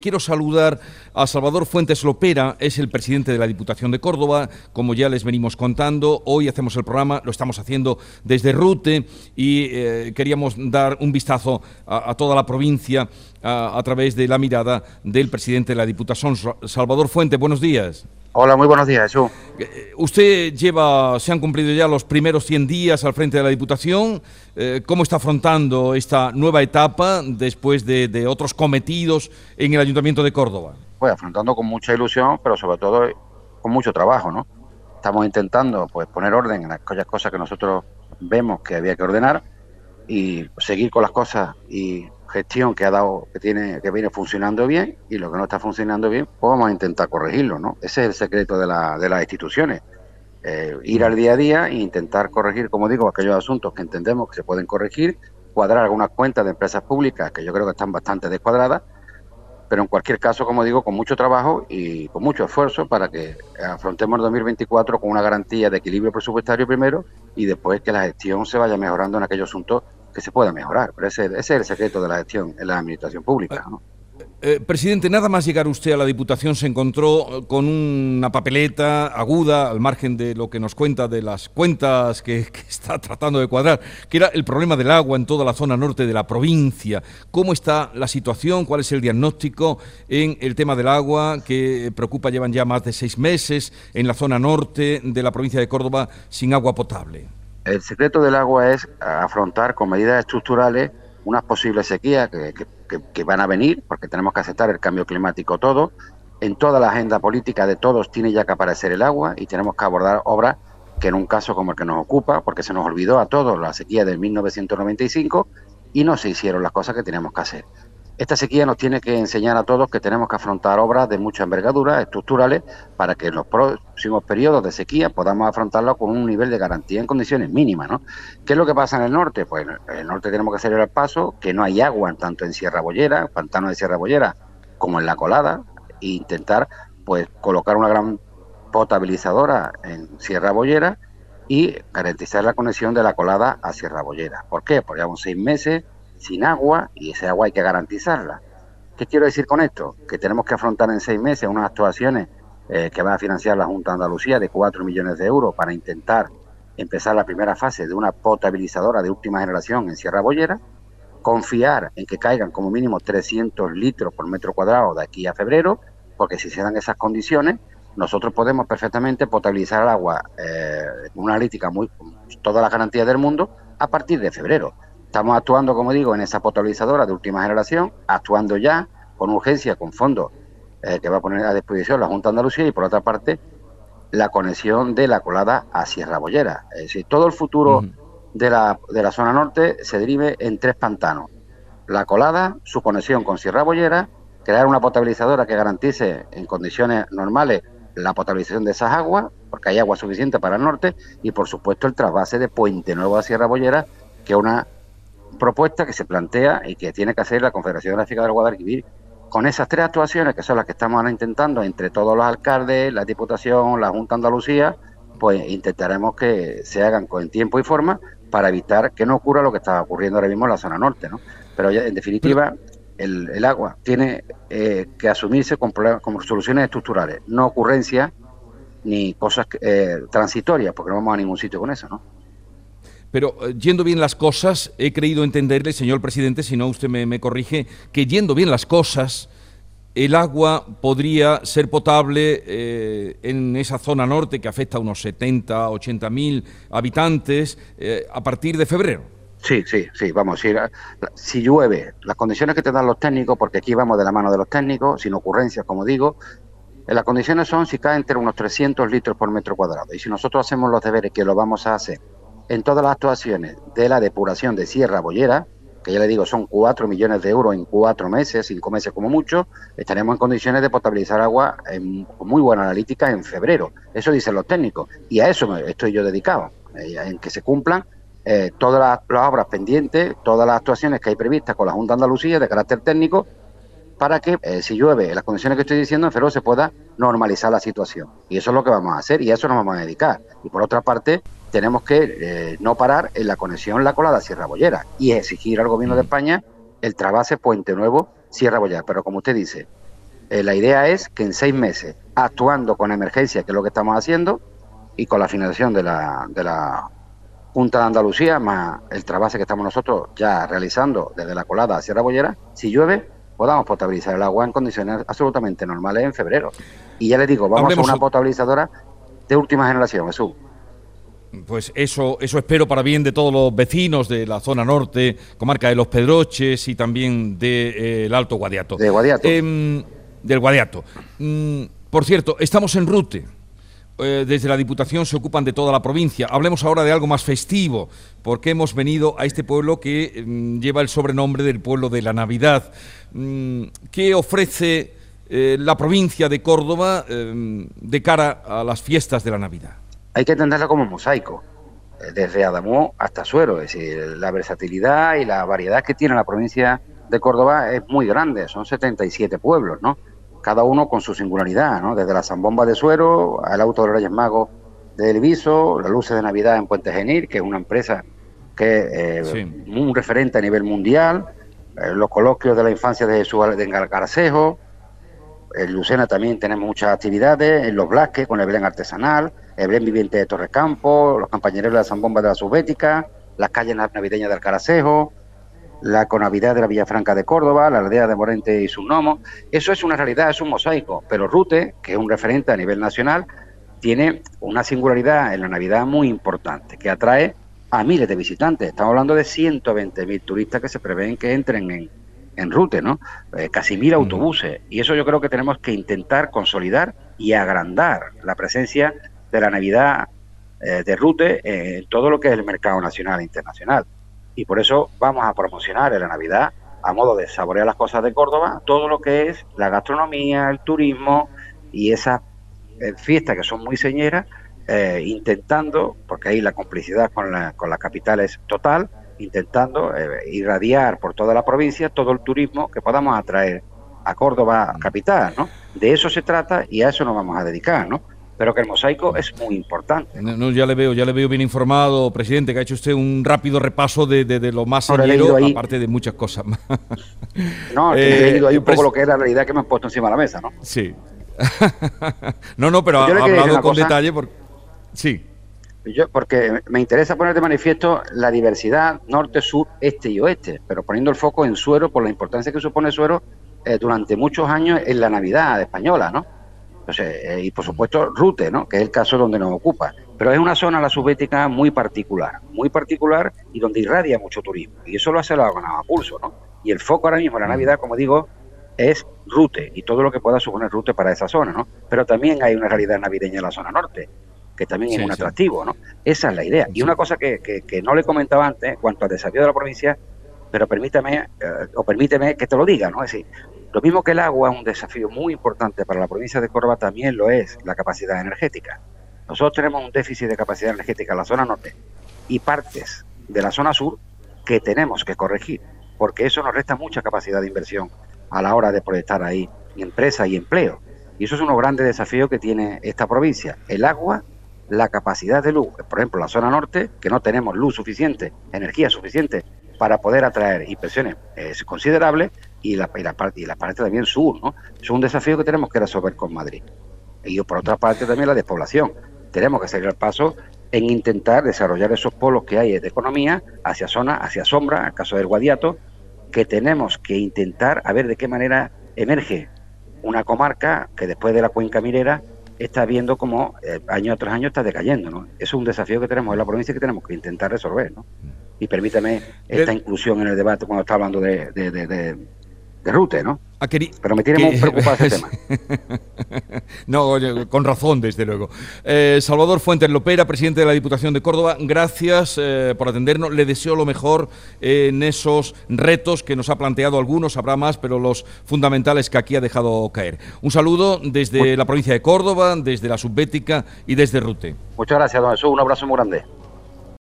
Quiero saludar a Salvador Fuentes Lopera, es el presidente de la Diputación de Córdoba, como ya les venimos contando, hoy hacemos el programa, lo estamos haciendo desde Rute y eh, queríamos dar un vistazo a, toda la provincia a, a, través de la mirada del presidente de la Diputación, Salvador Fuentes, buenos días. Hola, muy buenos días, Jesús. Eh, usted lleva, se han cumplido ya los primeros 100 días al frente de la Diputación. Eh, ¿Cómo está afrontando esta nueva etapa después de, otros cometidos en el Ayuntamiento de Córdoba? Pues afrontando con mucha ilusión, pero sobre todo con mucho trabajo, ¿no? Estamos intentando pues poner orden en aquellas cosas que nosotros vemos que había que ordenar y seguir con las cosas y gestión que ha dado, que tiene, que viene funcionando bien y lo que no está funcionando bien, pues vamos a intentar corregirlo, ¿no? Ese es el secreto de, la, de las instituciones. Eh, ir al día a día e intentar corregir, como digo, aquellos asuntos que entendemos que se pueden corregir, cuadrar algunas cuentas de empresas públicas que yo creo que están bastante descuadradas, pero en cualquier caso, como digo, con mucho trabajo y con mucho esfuerzo para que afrontemos el 2024 con una garantía de equilibrio presupuestario primero y después que la gestión se vaya mejorando en aquellos asuntos que se pueda mejorar. Pero ese, ese, es el secreto de la gestión en la administración pública. ¿no? Eh, presidente, nada más llegar usted a la Diputación se encontró con una papeleta aguda, al margen de lo que nos cuenta de las cuentas que, está tratando de cuadrar, que era el problema del agua en toda la zona norte de la provincia. ¿Cómo está la situación? ¿Cuál es el diagnóstico en el tema del agua que preocupa? Llevan ya más de seis meses en la zona norte de la provincia de Córdoba sin agua potable. El secreto del agua es afrontar con medidas estructurales unas posibles sequías que, van a venir, porque tenemos que aceptar el cambio climático todo. En toda la agenda política de todos tiene ya que aparecer el agua y tenemos que abordar obras que en un caso como el que nos ocupa, porque se nos olvidó a todos la sequía de 1995 y no se hicieron las cosas que teníamos que hacer. Esta sequía nos tiene que enseñar a todos que tenemos que afrontar obras de mucha envergadura, estructurales, para que en los próximos periodos de sequía podamos afrontarlo con un nivel de garantía en condiciones mínimas. ¿no? ¿Qué es lo que pasa en el norte? Pues en el norte tenemos que hacer el paso, que no hay agua tanto en Sierra Bollera, pantano de Sierra Bollera, como en la colada, e intentar pues colocar una gran potabilizadora en Sierra Bollera y garantizar la conexión de la colada a Sierra Bollera. ¿Por qué? Porque llevamos seis meses sin agua y ese agua hay que garantizarla. ¿Qué quiero decir con esto? Que tenemos que afrontar en seis meses unas actuaciones eh, que va a financiar la Junta de Andalucía de 4 millones de euros para intentar empezar la primera fase de una potabilizadora de última generación en Sierra Bollera, confiar en que caigan como mínimo 300 litros por metro cuadrado de aquí a febrero, porque si se dan esas condiciones, nosotros podemos perfectamente potabilizar el agua, eh, una analítica muy, todas las garantías del mundo, a partir de febrero. Estamos actuando, como digo, en esa potabilizadora de última generación, actuando ya con urgencia, con fondos eh, que va a poner a disposición la Junta de Andalucía y, por otra parte, la conexión de la colada a Sierra Bollera. Es decir, todo el futuro de, la, de la zona norte se derive en tres pantanos. La colada, su conexión con Sierra Bollera, crear una potabilizadora que garantice en condiciones normales la potabilización de esas aguas, porque hay agua suficiente para el norte, y por supuesto el trasvase de Puente Nuevo a Sierra Bollera, que es una propuesta que se plantea y que tiene que hacer la Confederación Gráfica del Guadalquivir con esas tres actuaciones que son las que estamos ahora intentando entre todos los alcaldes, la Diputación, la Junta Andalucía, pues intentaremos que se hagan con tiempo y forma para evitar que no ocurra lo que está ocurriendo ahora mismo en la zona norte, ¿no? Pero en definitiva, el, agua tiene eh, que asumirse con, soluciones estructurales, no ocurrencias ni cosas eh, transitorias, porque no vamos a ningún sitio con eso, ¿no? Pero eh, yendo bien las cosas, he creído entenderle, señor presidente, si no usted me, corrige, que yendo bien las cosas, el agua podría ser potable eh, en esa zona norte que afecta a unos 70, 80 mil habitantes eh, a partir de febrero. Sí, sí, sí, vamos, si, si llueve, las condiciones que te dan los técnicos, porque aquí vamos de la mano de los técnicos, sin ocurrencias, como digo, las condiciones son si cae entre unos 300 litros por metro cuadrado. Y si nosotros hacemos los deberes, que lo vamos a hacer, en todas las actuaciones de la depuración de Sierra Bollera, que ya le digo son 4 millones de euros en cuatro meses, cinco meses como mucho, estaremos en condiciones de potabilizar agua en, con muy buena analítica en febrero. Eso dicen los técnicos y a eso estoy yo dedicado, eh, en que se cumplan eh, todas las, obras pendientes, todas las actuaciones que hay previstas con la Junta de Andalucía de carácter técnico, para que eh, si llueve en las condiciones que estoy diciendo en febrero se pueda normalizar la situación. Y eso es lo que vamos a hacer y a eso nos vamos a dedicar. Y por otra parte, tenemos que eh, no parar en la conexión La Colada Sierra Bollera y exigir al gobierno de España el trabase Puente Nuevo Sierra Bollera. Pero como usted dice, Eh, la idea es que en seis meses, actuando con emergencia, que es lo que estamos haciendo, y con la financiación de la, de la Junta de Andalucía, más el trabajo que estamos nosotros ya realizando desde la colada a Sierra Bollera, si llueve, podamos potabilizar el agua en condiciones absolutamente normales en febrero. Y ya le digo, vamos a una potabilizadora de última generación, Jesús. Pues eso, eso espero para bien de todos los vecinos de la zona norte, comarca de los Pedroches y también del Alto Guadiato. De Guadiato. Em, del Guadiato. Mm, por cierto, estamos en Rute. Eh, desde la Diputación se ocupan de toda la provincia. Hablemos ahora de algo más festivo, porque hemos venido a este pueblo que mm, lleva el sobrenombre del pueblo de la Navidad. Mm, ¿Qué ofrece eh, la provincia de Córdoba em, de cara a las fiestas de la Navidad? hay que entenderla como mosaico, eh, desde Adamó hasta Suero, es decir, la versatilidad y la variedad que tiene la provincia de Córdoba es muy grande, son 77 pueblos, ¿no? Cada uno con su singularidad, ¿no? Desde la zambomba de Suero al auto de los Reyes Magos de Elviso, las luces de Navidad en Puente Genil, que es una empresa que es eh, un referente a nivel mundial, eh, los coloquios de la infancia de Jesús de Engalcaracejo, en Lucena también tenemos muchas actividades, en Los Blasques con el Belén artesanal, el Belén viviente de Torrecampo, los compañeros de la Zambomba de la Subbética, las calles navideñas de Alcaracejo, la Conavidad de la Villafranca de Córdoba, la aldea de Morente y sus gnomos. Eso es una realidad, es un mosaico, pero Rute, que es un referente a nivel nacional, tiene una singularidad en la Navidad muy importante, que atrae a miles de visitantes. Estamos hablando de 120.000 turistas que se prevén que entren en, en Rute, ¿no? Eh, casi mil autobuses. Y eso yo creo que tenemos que intentar consolidar y agrandar la presencia de la Navidad eh, de Rute en todo lo que es el mercado nacional e internacional. Y por eso vamos a promocionar en la Navidad, a modo de saborear las cosas de Córdoba, todo lo que es la gastronomía, el turismo y esas eh, fiestas que son muy señeras, intentando, porque ahí la complicidad con la, con la capital es total, intentando eh, irradiar por toda la provincia todo el turismo que podamos atraer a Córdoba capital, ¿no? De eso se trata y a eso nos vamos a dedicar, ¿no? Pero que el mosaico es muy importante. ¿no? ya le veo, ya le veo bien informado, presidente, que ha hecho usted un rápido repaso de, de, lo más señero, aparte de muchas cosas más. no, he eh, leído ahí un poco lo que es la realidad que me han puesto encima de la mesa, ¿no? Sí. no, no, pero ha hablado con detalle porque... Sí porque me interesa poner de manifiesto la diversidad norte, sur, este y oeste, pero poniendo el foco en Suero por la importancia que supone Suero eh, durante muchos años en la Navidad española, ¿no? Eh, y por supuesto Rute, ¿no? Que es el caso donde nos ocupa. Pero es una zona, la subbética, muy particular, muy particular y donde irradia mucho turismo. Y eso lo hace la ganado a pulso, ¿no? Y el foco ahora mismo en la Navidad, como digo, es Rute y todo lo que pueda suponer Rute para esa zona, ¿no? Pero también hay una realidad navideña en la zona norte que también es un atractivo, ¿no? Esa es la idea. Y una cosa que, que, no le comentaba antes, cuanto al desafío de la provincia, pero permítame, eh, o permíteme que te lo diga, ¿no? Es decir, lo mismo que el agua un desafío muy importante para la provincia de Córdoba, también lo es la capacidad energética. Nosotros tenemos un déficit de capacidad energética en la zona norte y partes de la zona sur que tenemos que corregir, porque eso nos resta mucha capacidad de inversión a la hora de proyectar ahí empresa y empleo. Y eso es uno de los grandes desafíos que tiene esta provincia. El agua la capacidad de luz, por ejemplo, la zona norte, que no tenemos luz suficiente, energía suficiente para poder atraer inversiones es considerables y la, y la, parte, y la parte también sur, ¿no? Es un desafío que tenemos que resolver con Madrid. Y por otra parte también la despoblación. Tenemos que salir al paso en intentar desarrollar esos polos que hay de economía hacia zona, hacia sombra, en el caso del Guadiato, que tenemos que intentar a ver de qué manera emerge una comarca que después de la cuenca minera está viendo cómo eh, año tras año está decayendo, ¿no? Eso es un desafío que tenemos en la provincia que tenemos que intentar resolver, ¿no? Y permítame esta inclusión en el debate cuando está hablando de, de, de, Rute, ¿no? Pero me tiene muy preocupado ese tema. no, con razón, desde luego. Eh, Salvador Fuentes Lopera, presidente de la Diputación de Córdoba, gracias eh, por atendernos. Le deseo lo mejor en esos retos que nos ha planteado algunos, habrá más, pero los fundamentales que aquí ha dejado caer. Un saludo desde la provincia de Córdoba, desde la Subbética y desde Rute. Muchas gracias, don Jesús. Un abrazo muy grande.